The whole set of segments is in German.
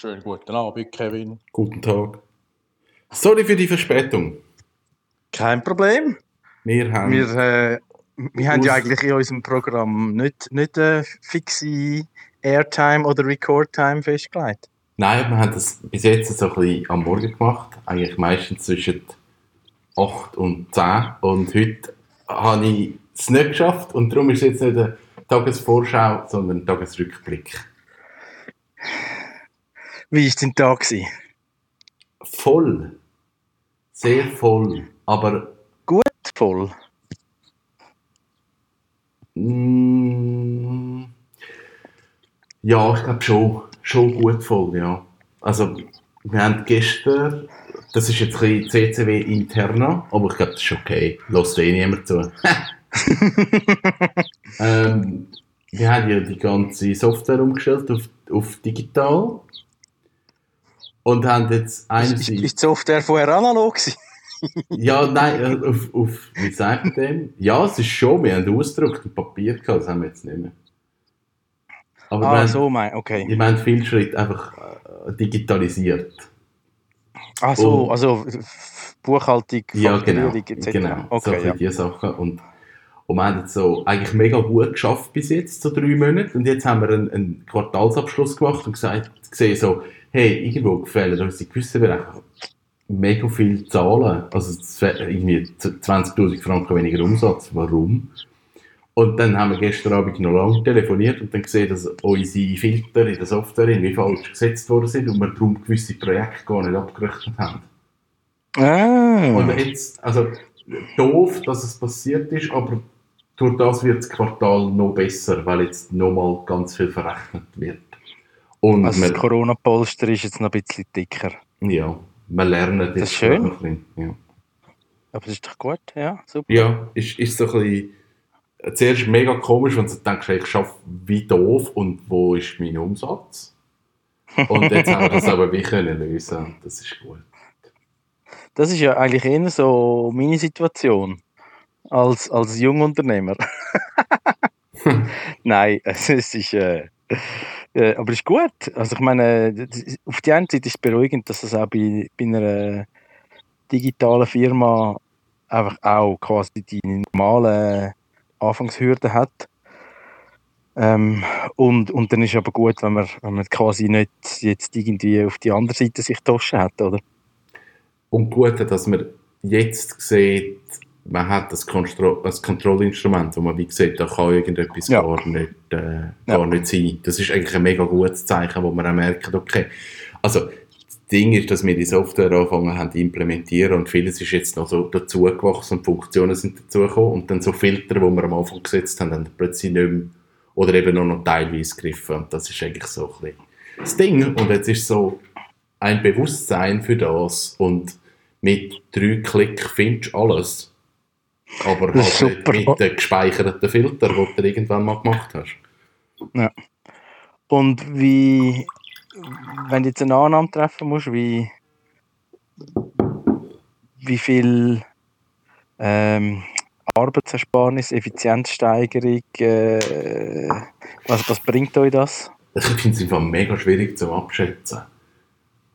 Schönen guten Abend, Kevin. Guten Tag. Sorry für die Verspätung. Kein Problem. Wir haben. Wir, äh, wir haben ja eigentlich in unserem Programm nicht, nicht eine fixe Airtime oder Recordtime festgelegt. Nein, wir haben das bis jetzt so ein bisschen am Morgen gemacht. Eigentlich meistens zwischen 8 und 10. Und heute habe ich es nicht geschafft. Und darum ist es jetzt nicht eine Tagesvorschau, sondern ein Tagesrückblick. Wie war dein Tag? gewesen? Voll. Sehr voll. Aber Gut voll. Mm, Ja, ich glaube schon, schon gut voll, ja. Also, wir haben gestern, das ist jetzt ein bisschen CCW interna, aber ich glaube, das ist okay. Lässt eh niemand zu. ähm, wir haben ja die ganze Software umgestellt auf, auf digital. Und haben jetzt Ist, ist, einerseits... ist die Software vorher analog? gewesen? Ja, nein, auf, auf wie sagt man dem? Ja, es ist schon, wir haben ausgedruckt und Papier gehabt, das haben wir jetzt nicht mehr. Aber Ah, haben- so, mein, okay. wir haben viele Schritte einfach äh, digitalisiert. Ah, so, Und- also Buchhaltung, Ja, genau. Etc. genau. so Okay, für ja. diese Sachen. Und, und wir haben jetzt so eigentlich mega gut geschafft bis jetzt, so drei Monate. Und jetzt haben wir einen, einen Quartalsabschluss gemacht und gesagt, gesehen so, hey, irgendwo gefällt uns in gewissen Bereichen mega viele Zahlen. Also irgendwie 20.000 Franken weniger Umsatz. Warum? Und dann haben wir gestern Abend noch lange telefoniert und dann gesehen, dass unsere Filter in der Software irgendwie falsch gesetzt worden sind und wir darum gewisse Projekte gar nicht abgerechnet haben. Ah, Und jetzt, also doof, dass es passiert ist, aber durch das wird das Quartal noch besser, weil jetzt nochmal ganz viel verrechnet wird. Und also das wir, Corona-Polster ist jetzt noch ein bisschen dicker. ja, wir lernen jetzt Das ist schön. noch ein bisschen. Ja, Aber das ist doch gut, ja, super. ja ist, ist so ein bisschen, zuerst mega komisch, wenn du denkst, ich schaffe wie doof und wo ist mein Umsatz? Und jetzt haben wir das aber wie können lösen das ist gut. Das ist ja eigentlich eher so meine Situation als, als Jungunternehmer. Nein, es ist, äh, äh, aber es ist gut. Also ich meine, auf die eine Seite ist es beruhigend, dass das auch bei, bei einer digitalen Firma einfach auch quasi die normalen Anfangshürden hat. Ähm, und, und dann ist aber gut, wenn man, wenn man quasi nicht jetzt irgendwie auf die andere Seite sich Taschen hat, oder? Und gut, dass man jetzt sieht, man hat das, Kontro das Kontrollinstrument, wo man wie sieht, da kann irgendetwas Ja. gar, nicht, äh, Ja. gar nicht sein. Das ist eigentlich ein mega gutes Zeichen, wo man auch merkt, okay, also das Ding ist, dass wir die Software angefangen haben zu implementieren und vieles ist jetzt noch so dazugewachsen und Funktionen sind dazugekommen und dann so Filter, die wir am Anfang gesetzt haben, haben plötzlich nicht mehr oder eben nur noch teilweise gegriffen und das ist eigentlich so ein bisschen das Ding und jetzt ist so ein Bewusstsein für das und mit drei Klick findest du alles. Aber Das ist halt super. mit den gespeicherten Filter, die du irgendwann mal gemacht hast. Und wie, wenn du jetzt eine Annahme treffen musst, wie, wie viel ähm, Arbeitsersparnis, Effizienzsteigerung, äh, was, was bringt euch das? Ich finde es einfach mega schwierig zu abschätzen.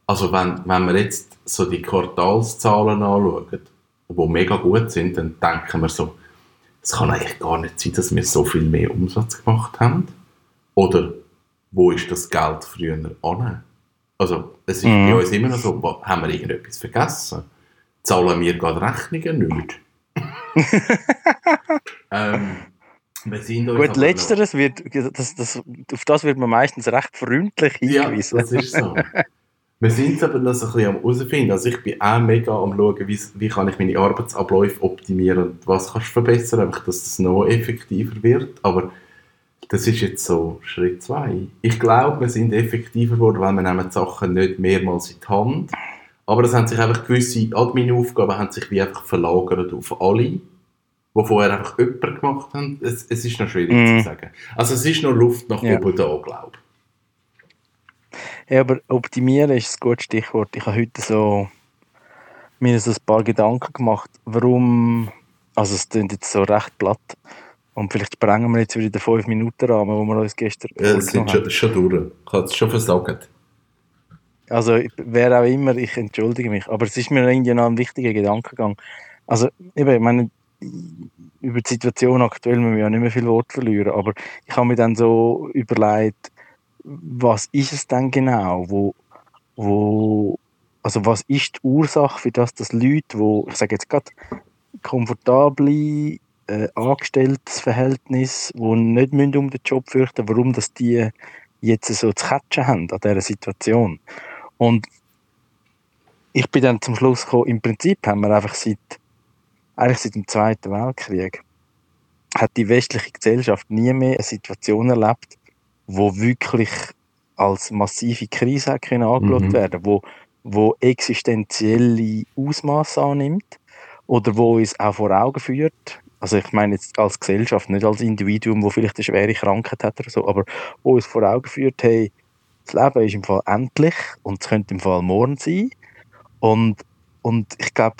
Also wenn, wenn wir jetzt so die Quartalszahlen anschauen, die mega gut sind, dann denken wir so, es kann eigentlich gar nicht sein, dass wir so viel mehr Umsatz gemacht haben. Oder wo ist das Geld früher an? Also es ist Mhm. bei uns immer noch so, haben wir irgendetwas vergessen? Zahlen wir gerade Rechnungen nicht? ähm, Gut, aber noch- letzteres wird, das, das, auf das wird man meistens recht freundlich Ja, hingewiesen. das ist so. Wir sind es aber noch so ein bisschen am herausfinden. Also ich bin auch mega am schauen, wie, wie kann ich meine Arbeitsabläufe optimieren und was kannst du verbessern, einfach, dass das noch effektiver wird. Aber das ist jetzt so Schritt zwei. Ich glaube, wir sind effektiver geworden, weil wir nehmen die Sachen nicht mehrmals in die Hand. Aber es haben sich einfach gewisse Admin-Aufgaben haben sich wie einfach verlagert auf alle, die vorher einfach jemand gemacht haben. Es, es ist noch schwierig Mhm. zu sagen. Also es ist noch Luft nach Ja. oben da, glaube ich. Ja, aber optimieren ist ein gutes Stichwort. Ich habe heute so mir so ein paar Gedanken gemacht, warum, also es klingt jetzt so recht platt und vielleicht sprengen wir jetzt wieder den 5 Minuten Rahmen, wo wir uns gestern Ja, das sind schon, schon durch. Ich habe es schon versagt. Also wer auch immer, ich entschuldige mich, aber es ist mir irgendwie noch ein wichtiger Gedankengang. Also eben, ich meine, über die Situation aktuell müssen wir ja nicht mehr viel Wort verlieren, aber ich habe mir dann so überlegt, was ist es denn genau, wo, wo also was ist die Ursache für das, dass Leute, wo ich sage jetzt gerade komfortable äh, Angestelltenverhältnis, wo nicht müssen um den Job fürchten, warum das die jetzt so zu catchen haben an dieser Situation. Und ich bin dann zum Schluss gekommen, im Prinzip haben wir einfach seit, eigentlich seit dem Zweiten Weltkrieg, hat die westliche Gesellschaft nie mehr eine Situation erlebt, wo wirklich als massive Krise können angeschaut mhm. werden, wo, wo existenzielle Ausmaße annimmt oder wo uns auch vor Augen führt, also ich meine jetzt als Gesellschaft, nicht als Individuum, wo vielleicht eine schwere Krankheit hat oder so, aber wo uns vor Augen führt, hey, das Leben ist im Fall endlich und es könnte im Fall morgen sein. Und, und ich glaube,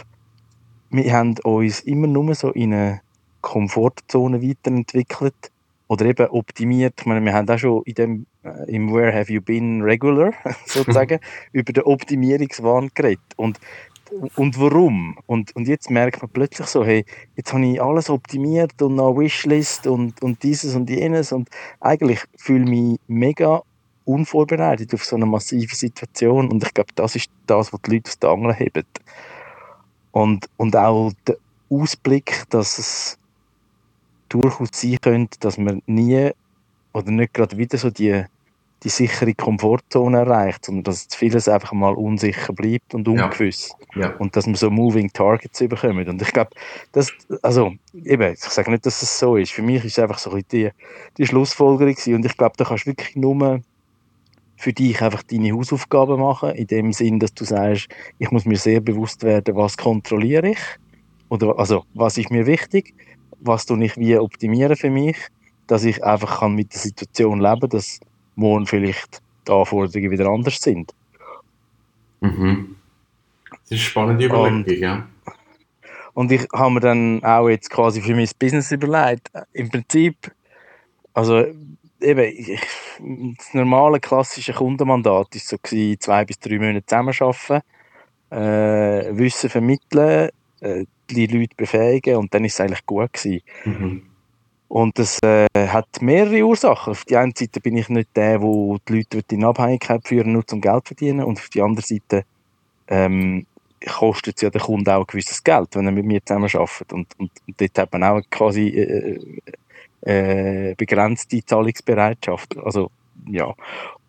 wir haben uns immer nur so in eine Komfortzone weiterentwickelt oder eben optimiert. Ich meine, wir haben auch schon in dem, äh, im Where Have You Been Regular sozusagen über den Optimierungswahn geredet. Und, und warum? Und, und jetzt merkt man plötzlich so, hey, jetzt habe ich alles optimiert und noch Wishlist und, und dieses und jenes und eigentlich fühle ich mich mega unvorbereitet auf so eine massive Situation und ich glaube, das ist das, was die Leute aus der Angel haben. Und, und auch der Ausblick, dass es durchaus sein könnte, dass man nie oder nicht gerade wieder so die, die sichere Komfortzone erreicht, sondern dass vieles einfach mal unsicher bleibt und ungewiss. Ja. Ja. Und dass man so Moving Targets bekommt. Und ich glaube, das, also, eben, ich sage nicht, dass es so ist. Für mich ist es einfach so die, die Schlussfolgerung gewesen. Und ich glaube, da kannst du wirklich nur für dich einfach deine Hausaufgaben machen, in dem Sinn, dass du sagst, ich muss mir sehr bewusst werden, was kontrolliere ich, oder also was ist mir wichtig, was tue ich wie optimieren für mich, dass ich einfach kann mit der Situation leben, dass morgen vielleicht die Anforderungen wieder anders sind. Mhm. Das ist eine spannende Überlegung, und, ja. Und ich habe mir dann auch jetzt quasi für mein Business überlegt, im Prinzip, also eben, ich, das normale klassische Kundenmandat ist so gewesen, zwei bis drei Monate zusammenarbeiten, äh, Wissen vermitteln, äh, Leute befähigen und dann ist es eigentlich gut gewesen. Mhm. Und das äh, hat mehrere Ursachen. Auf der einen Seite bin ich nicht der, wo die Leute in Abhängigkeit führen, nur zum Geld verdienen. Und auf der anderen Seite ähm, kostet es ja den Kunden auch ein gewisses Geld, wenn er mit mir zusammen arbeitet. Und, und, und dort hat man auch quasi äh, äh, begrenzte Zahlungsbereitschaft. Also, ja.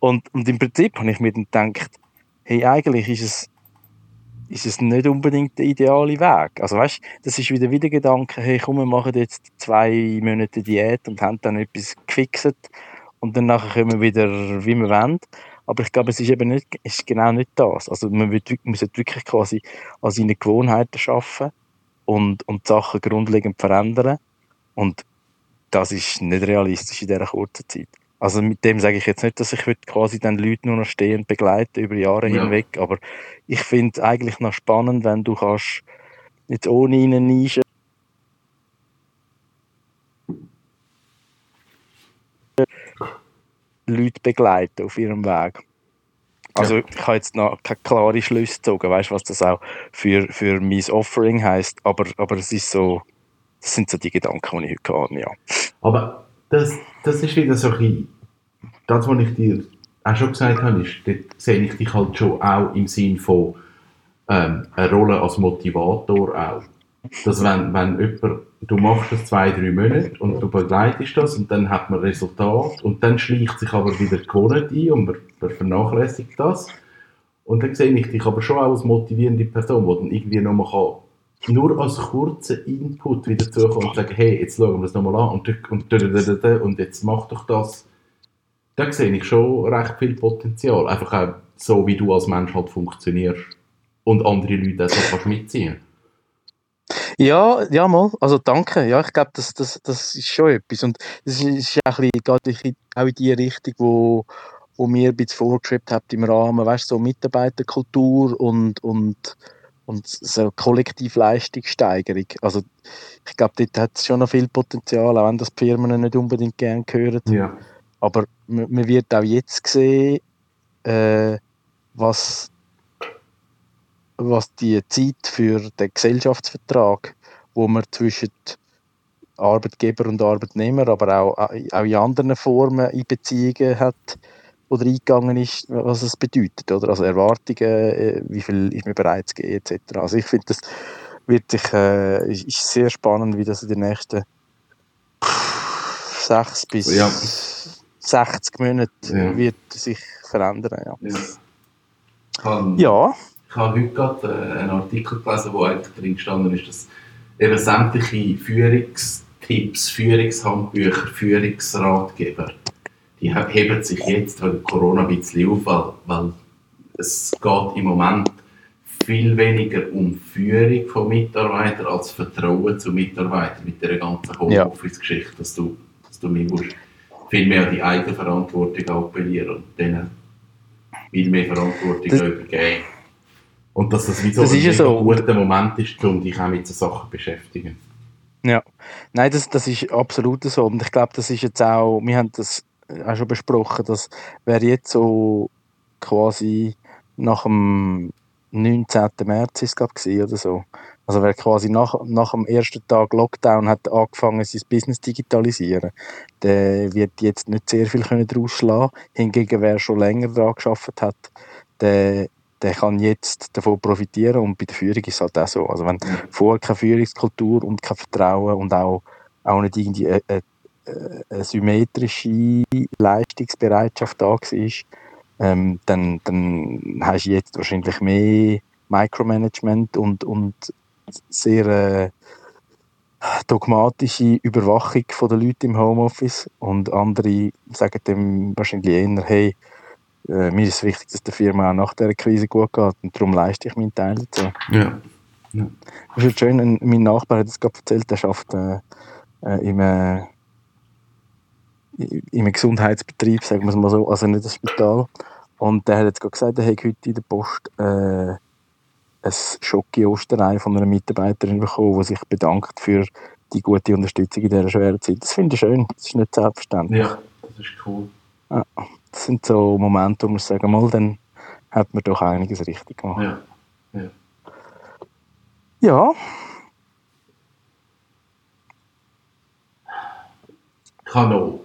Und, und im Prinzip habe ich mir dann gedacht, hey, eigentlich ist es ist es nicht unbedingt der ideale Weg. Also weißt, das ist wieder wieder Gedanke, hey komm, wir machen jetzt zwei Monate Diät und haben dann etwas gefixt und dann nachher können wir wieder, wie wir wollen. Aber ich glaube, es ist eben nicht, ist genau nicht das. Also man muss wirklich quasi an seinen Gewohnheiten schaffen und, und Sachen grundlegend verändern. Und das ist nicht realistisch in dieser kurzen Zeit. Also mit dem sage ich jetzt nicht, dass ich quasi dann Leute nur noch stehend begleiten über Jahre ja. hinweg, aber ich finde es eigentlich noch spannend, wenn du kannst jetzt ohne eine Nische Leute begleiten auf ihrem Weg. Also ja. ich habe jetzt noch keine klare Schlüsse gezogen, weißt du, was das auch für, für mein Offering heißt, aber, aber es ist so, das sind so die Gedanken, die ich heute habe, ja. Aber das, das ist wieder so ein das, was ich dir auch schon gesagt habe, ist, dort sehe ich dich halt schon auch im Sinn von ähm, eine Rolle als Motivator auch. Dass wenn, wenn jemand, du machst das zwei, drei Monate und du begleitest das und dann hat man Resultat und dann schleicht sich aber wieder die Gewohnheit ein und man, man vernachlässigt das. Und dann sehe ich dich aber schon auch als motivierende Person, die dann irgendwie nochmal kann, nur als kurzen Input wieder zukommen und sagen, hey, jetzt schauen wir das nochmal an und, und, und, und jetzt mach doch das da sehe ich schon recht viel Potenzial. Einfach auch so, wie du als Mensch halt funktionierst und andere Leute auch so kannst mitziehen. Ja, ja, mal. Also danke. Ja, ich glaube, das, das, das ist schon etwas. Und das ist auch, ein bisschen, auch in die Richtung, wo, wo mir ein bisschen vorgeschrieben habt im Rahmen, weißt so Mitarbeiterkultur und, und, und so Kollektivleistungssteigerung. Also ich glaube, dort hat es schon noch viel Potenzial, auch wenn das die Firmen nicht unbedingt gerne hören. Ja. Aber man wird auch jetzt sehen, äh, was, was die Zeit für den Gesellschaftsvertrag, wo man zwischen Arbeitgeber und Arbeitnehmer, aber auch, auch in anderen Formen in Beziehungen hat oder eingegangen ist, was es bedeutet, oder? Also Erwartungen, äh, wie viel ist mir bereit zu etc. Also ich finde, das wird sich, äh, ist sehr spannend, wie das in den nächsten sechs bis Ja. 60 Monaten Ja. wird sich verändern. Ja. Ja. Ich habe, ja. ich habe heute gerade äh, einen Artikel gelesen, wo eigentlich drin gestanden ist, dass eben sämtliche Führungstipps, Führungshandbücher, Führungsratgeber, die he- heben sich jetzt wegen Corona ein bisschen auf, weil, weil es geht im Moment viel weniger um Führung von Mitarbeitern als Vertrauen zu Mitarbeitern mit der ganzen Homeoffice-Geschichte, dass du, dass du mir musst viel mehr an die eigene Verantwortung appellieren und denen viel mehr Verantwortung Das- übergeben. Und dass das wie so Das ein so. guter Moment ist, um dich auch mit so Sachen zu beschäftigen. Ja, nein, das, das ist absolut so. Und ich glaube, das ist jetzt auch, wir haben das auch schon besprochen, dass wer jetzt so quasi nach dem 19. März ist glaube ich oder so. Also wer quasi nach, nach dem ersten Tag Lockdown hat angefangen, sein Business digitalisieren, der wird jetzt nicht sehr viel können daraus schlagen. Hingegen wer schon länger daran geschafft hat, der, der kann jetzt davon profitieren und bei der Führung ist es halt auch so. Also wenn vorher keine Führungskultur und kein Vertrauen und auch, auch nicht irgendwie eine, eine, eine symmetrische Leistungsbereitschaft da war, ähm, dann, dann hast du jetzt wahrscheinlich mehr Micromanagement und, und sehr äh, dogmatische Überwachung von den Leuten im Homeoffice und andere sagen dem wahrscheinlich eher, hey, äh, mir ist es wichtig, dass der Firma auch nach dieser Krise gut geht und darum leiste ich meinen Teil dazu. Ja. Das ist schön, ein- mein Nachbar hat es gerade erzählt, der schafft äh, äh, im, äh, einem Gesundheitsbetrieb, sagen wir es mal so, also nicht das Spital. Und der hat jetzt gerade gesagt, er hat heute in der Post äh, ein Schocke-Osterei von einer Mitarbeiterin bekommen, die sich bedankt für die gute Unterstützung in dieser schweren Zeit. Das finde ich schön, das ist nicht selbstverständlich. ja, das ist cool. Das sind so Momente, wo man sagen, mal, dann hat man doch einiges richtig gemacht. Ja. Ja, Ich habe noch,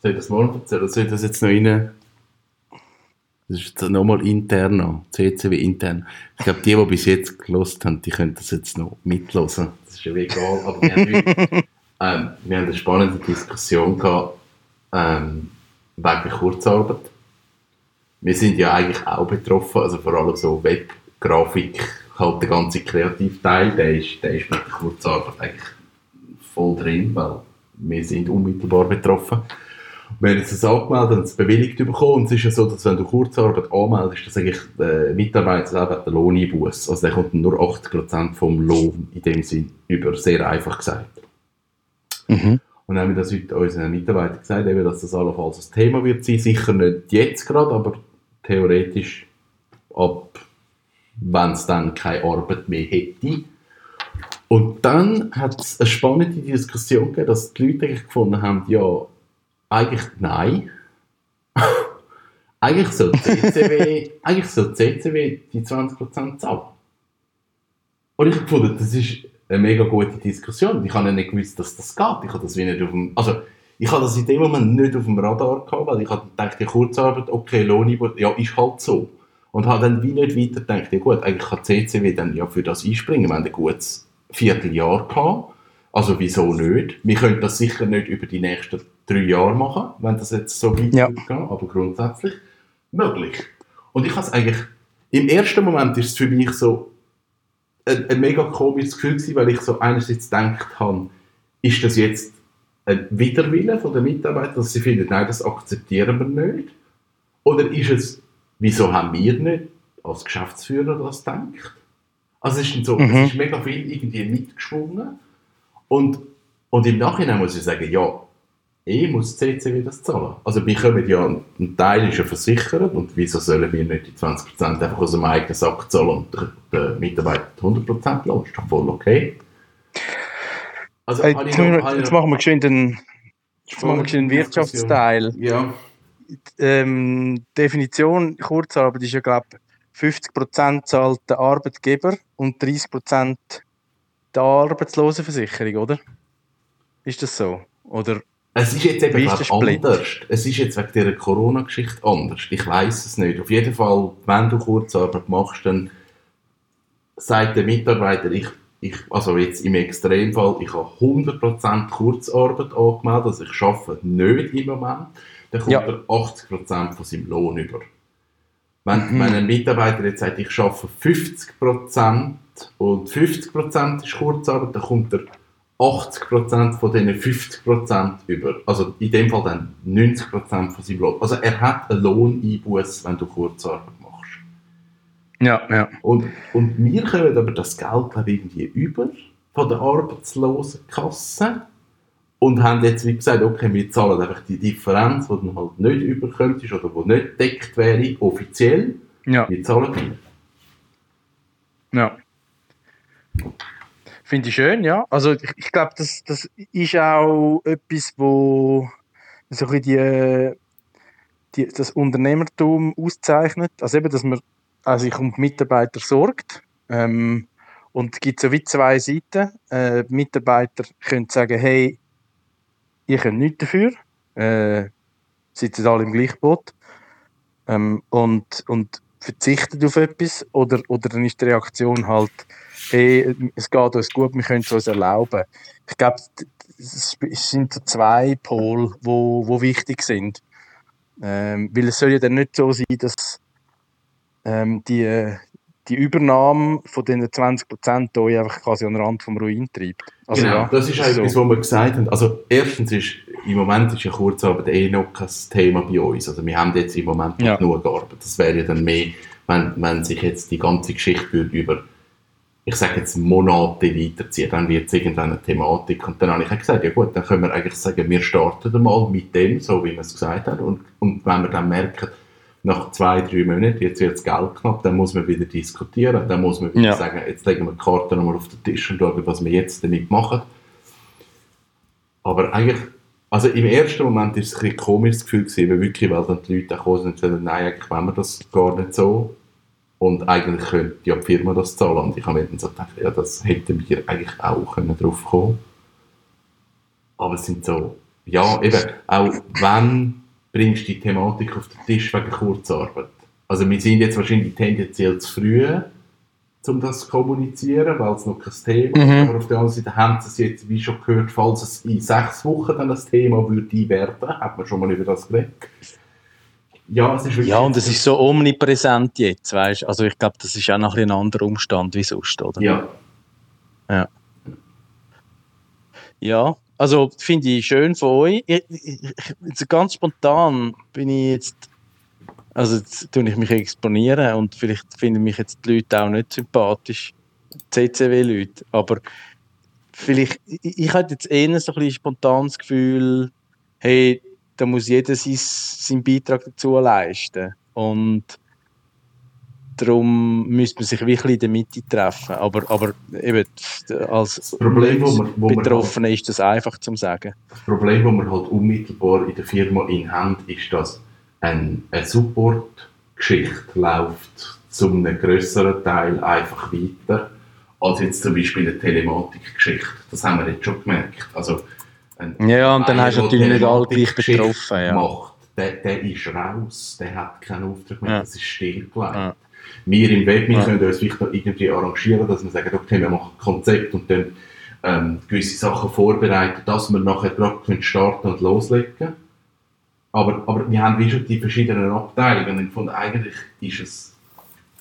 soll ich das morgen erzählen, soll ich das jetzt noch rein? Das ist jetzt nochmal intern noch, CCW intern. Ich glaube, die, die bis jetzt gelost haben, die können das jetzt noch mitlosen. Das ist ja egal, aber wir haben, heute, ähm, wir haben eine spannende Diskussion gehabt, ähm, wegen Kurzarbeit. Wir sind ja eigentlich auch betroffen, also vor allem so Web, Grafik, halt der ganze Kreativteil, der ist, der ist mit der Kurzarbeit eigentlich voll drin, weil wir sind unmittelbar betroffen. Wir haben das angemeldet und es bewilligt bekommen. Und es ist ja so, dass wenn du Kurzarbeit anmeldest, dass eigentlich der Mitarbeiter selber den Lohneinbuß. Also der kommt nur 80% vom Lohn in dem Sinn über, sehr einfach gesagt. mhm. Und dann haben wir das heute unseren Mitarbeitern gesagt, eben, dass das allenfalls ein Thema wird sein. Sicher nicht jetzt gerade, aber theoretisch ab, wenn es dann keine Arbeit mehr hätte. Und dann hat es eine spannende Diskussion gegeben, dass die Leute eigentlich gefunden haben, ja, eigentlich nein. eigentlich soll CCW, eigentlich soll die CCW die 20% zahlen. Und ich habe gefunden, das ist eine mega gute Diskussion. Ich habe nicht gewusst, dass das geht. Ich habe das wie nicht auf dem, also ich habe das in dem Moment nicht auf dem Radar gehabt, weil ich habe gedacht, die Kurzarbeit, okay, Lohnniveau, ja, ist halt so. Und habe dann wie nicht weiter gedacht, ja gut, eigentlich kann CCW dann ja für das einspringen. Wir haben ein gutes Vierteljahr gehabt. Also wieso nicht? Wir können das sicher nicht über die nächsten drei Jahre machen, wenn das jetzt so weit Ja. gehen, aber grundsätzlich möglich. Und ich habe es eigentlich, im ersten Moment ist es für mich so ein, ein mega komisches Gefühl gewesen, weil ich so einerseits gedacht habe, ist das jetzt ein Widerwille von den Mitarbeitern, dass sie finden, nein, das akzeptieren wir nicht? Oder ist es, wieso haben wir nicht als Geschäftsführer das gedacht? Also es ist, so, Mhm. es ist mega viel irgendwie mitgeschwungen und, und im Nachhinein muss ich sagen, ja, eh muss die CCW das zahlen. Also wir kommen ja, ein Teil ist ja versichert und wieso sollen wir nicht die 20% einfach aus dem eigenen Sack zahlen und der, der Mitarbeiter die 100% lohnt? Ist doch voll okay. Also, Hey, ich jetzt, noch- ich jetzt machen wir jetzt machen wir geschwind einen Wirtschaftsteil. Ja, Ähm, Definition Kurzarbeit ist ja, glaube 50% zahlt der Arbeitgeber und 30% die Arbeitslosenversicherung, oder? Ist das so? Oder Es ist jetzt eben ist glaub, anders. Es ist jetzt wegen dieser Corona-Geschichte anders. Ich weiß es nicht. Auf jeden Fall, wenn du Kurzarbeit machst, dann sagt der Mitarbeiter, ich, ich, also jetzt im Extremfall, ich habe 100% Kurzarbeit angemeldet, also ich arbeite nicht im Moment, dann kommt Ja. er 80% von seinem Lohn über. Wenn, Mhm. wenn ein Mitarbeiter jetzt sagt, ich arbeite 50% und 50% ist Kurzarbeit, dann kommt er 80% von diesen 50% über. Also in dem Fall dann 90% von seinem Lohn. Also er hat einen Lohneinbuß, wenn du Kurzarbeit machst. Ja, ja. Und, und wir kommen aber das Geld ich, irgendwie über von der Arbeitslosenkasse und haben jetzt wie gesagt, okay, wir zahlen einfach die Differenz, die dann halt nicht überkommt oder die nicht deckt wäre, offiziell. Ja, Wir zahlen die. ja. Finde ich schön, ja. Also ich, ich glaube, das, das ist auch etwas, wo so ein die, die, das Unternehmertum auszeichnet. Also eben, dass man also sich um die Mitarbeiter sorgt. Ähm, und es gibt so wie zwei Seiten. Äh, die Mitarbeiter können sagen, hey, ihr könnt nichts dafür. Äh, sitzen alle im gleichen Boot. Ähm, und, und verzichten auf etwas. Oder, oder dann ist die Reaktion halt, hey, es geht uns gut, wir können es uns erlauben. Ich glaube, es sind zwei Pole, wo, wo wichtig sind. Ähm, weil es soll ja dann nicht so sein, dass ähm, die, die Übernahme von diesen 20% euch einfach quasi an den Rand vom Ruin treibt. Also, genau, ja, das ist auch so. etwas, was wir gesagt haben. Also erstens ist, im Moment ist ja Kurzarbeit eh noch kein Thema bei uns. Also wir haben jetzt im Moment noch Ja. genug gearbeitet. Das wäre ja dann mehr, wenn, wenn sich jetzt die ganze Geschichte würde über, ich sage jetzt Monate weiterzieht, dann wird es irgendwann eine Thematik. Und dann habe ich auch gesagt, ja gut, dann können wir eigentlich sagen, wir starten mal mit dem, so wie wir es gesagt haben. Und, und wenn wir dann merken, nach zwei, drei Monaten, jetzt wird das Geld knapp, dann muss man wieder diskutieren. Dann muss man wieder Ja. sagen, jetzt legen wir die Karten nochmal auf den Tisch und schauen, was wir jetzt damit machen. Aber eigentlich, also im ersten Moment ist es ein bisschen komisch das Gefühl gewesen, weil wirklich, weil dann die Leute sind und haben, nein, eigentlich wollen wir das gar nicht so. Und eigentlich könnte ja die Firma das zahlen. Und ich habe mir dann so gedacht, ja, das hätten wir eigentlich auch können drauf kommen Aber es sind so, ja, eben, auch wenn bringst du die Thematik auf den Tisch wegen Kurzarbeit. Also wir sind jetzt wahrscheinlich tendenziell zu früh, um das zu kommunizieren, weil es noch kein Thema ist. Mhm. Aber auf der anderen Seite haben sie es jetzt, wie schon gehört, falls es in sechs Wochen dann das Thema würde werden, hat man schon mal über das geredet. Ja, es ist wirklich... Ja, und es ist so omnipräsent jetzt, weißt du? Also ich glaube, das ist auch noch ein, ein anderer Umstand wie sonst, oder? Ja, Ja, also finde ich schön von euch. Ich, ich, ganz spontan bin ich jetzt, also jetzt tue ich mich exponieren und vielleicht finden mich jetzt die Leute auch nicht sympathisch, CCW-Leute, aber vielleicht, ich, ich hatte jetzt eher so ein bisschen spontan das Gefühl, hey, da muss jeder sein, seinen Beitrag dazu leisten. Und darum müsste man sich wirklich in der Mitte treffen, aber, aber eben als Das Problem, wo wir- wo wir Betroffene ist das einfach zu sagen. Das Problem, das wir halt unmittelbar in der Firma in haben, ist, dass ein, eine Support-Geschichte läuft zu einem grösseren Teil einfach weiter, als jetzt zum Beispiel eine Telematik-Geschichte. Das haben wir jetzt schon gemerkt. Also, ein, Ja, und dann einer, hast du natürlich nicht alle gleich betroffen, ja. Macht, der, der ist raus, der hat keinen Auftrag mehr, Ja. das ist stillgelegt. Ja. Wir im Web, wir Ja. können uns vielleicht noch irgendwie arrangieren, dass wir sagen, okay, wir machen ein Konzept und dann ähm, gewisse Sachen vorbereiten, dass wir nachher gerade können starten und loslegen aber, aber wir haben wie schon die verschiedenen Abteilungen und von eigentlich ist es,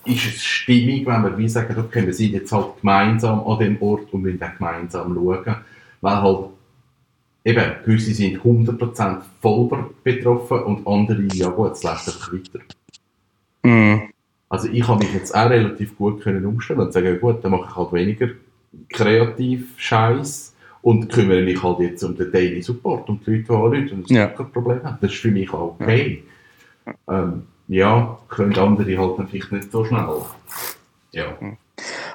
ist es stimmig, wenn wir wie sagen, okay, wir sind jetzt halt gemeinsam an dem Ort und wollen auch gemeinsam schauen, weil halt eben, gewisse sind 100% voll betroffen und andere, ja gut, es läuft einfach weiter. Mhm. Also ich habe mich jetzt auch relativ gut können umstellen und sagen, gut, dann mache ich halt weniger kreativ Scheiß und kümmere mich halt jetzt um den Daily Support, um die Leute, die anrufen und Ja. ja. kein Problem haben. Das ist für mich auch okay. Ja, ähm, ja können andere halt dann vielleicht nicht so schnell. Ja.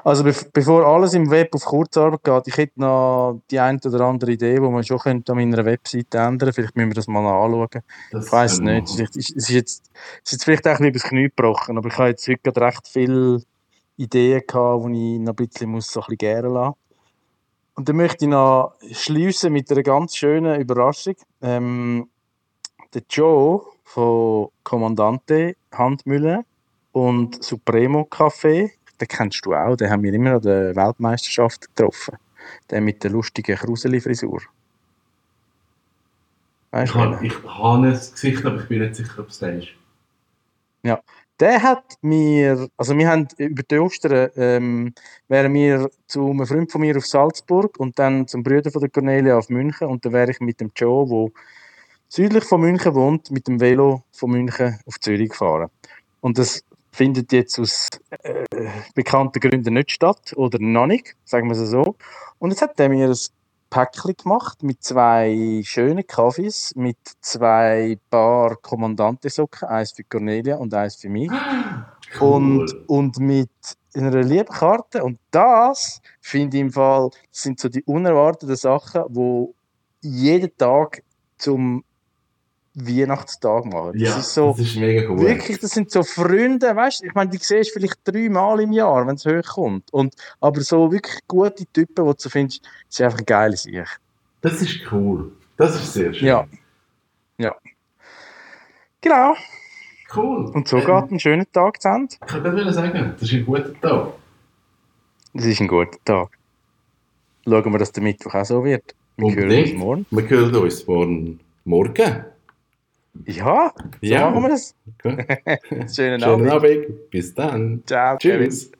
Also bev bevor alles im Web auf Kurzarbeit geht, ich hätte noch die eine oder andere Idee, die man schon könnte an meiner Webseite ändern Vielleicht müssen wir das mal anschauen. Das Ich weiß wir nicht. Es ist, es ist jetzt, es ist jetzt vielleicht auch ein bisschen übers Knie gebrochen, aber ich habe jetzt heute gerade recht viele Ideen gehabt, die ich noch ein bisschen, muss so ein bisschen gären lassen. Und dann möchte ich noch schließen mit einer ganz schönen Überraschung. Ähm, der Joe von Kommandante Handmühle und Supremo Café, den kennst du auch, den haben wir immer an der Weltmeisterschaft getroffen. Der mit der lustigen Kruseli-Frisur. Weißt Ich du? habe, ich habe ein Gesicht, aber ich bin nicht sicher, ob es der ist. Der hat mir, also wir haben über die Ostern, ähm, wären wir zu einem Freund von mir auf Salzburg und dann zum Brüder von der Cornelia auf München und dann wäre ich mit dem Joe, wo südlich von München wohnt, mit dem Velo von München auf Zürich gefahren. Und das findet jetzt aus äh, bekannten Gründen nicht statt oder noch nicht, sagen wir es so. Und jetzt hat er mir ein Päckchen gemacht mit zwei schönen Kaffees, mit zwei Paar Kommandantesocken, eins für Cornelia und eins für mich. Und, und mit einer lieben Karte. Und das finde ich im Fall, sind so die unerwarteten Sachen, die jeden Tag zum Weihnachtstag machen. Das ja, ist so, das ist mega gut. Wirklich, das sind so Freunde, weißt du, ich meine, die siehst du vielleicht dreimal im Jahr, wenn es hochkommt. Und, aber so wirklich gute Typen, die du findest, sind einfach geil sich. Das ist cool. Das ist sehr schön. Ja. Ja. Genau. Cool. Und so Ähm, geht ein schöner Tag zu Ende. Ich kann gerade sagen, das ist ein guter Tag. Das ist ein guter Tag. Schauen wir, dass der Mittwoch auch so wird. Wir hören uns morgen. Wir hören uns morgen. Morgen. Ja, so Ja. machen wir das. Schönen Schönen Abend. Abend. Bis dann. Ciao. Kevin. Tschüss.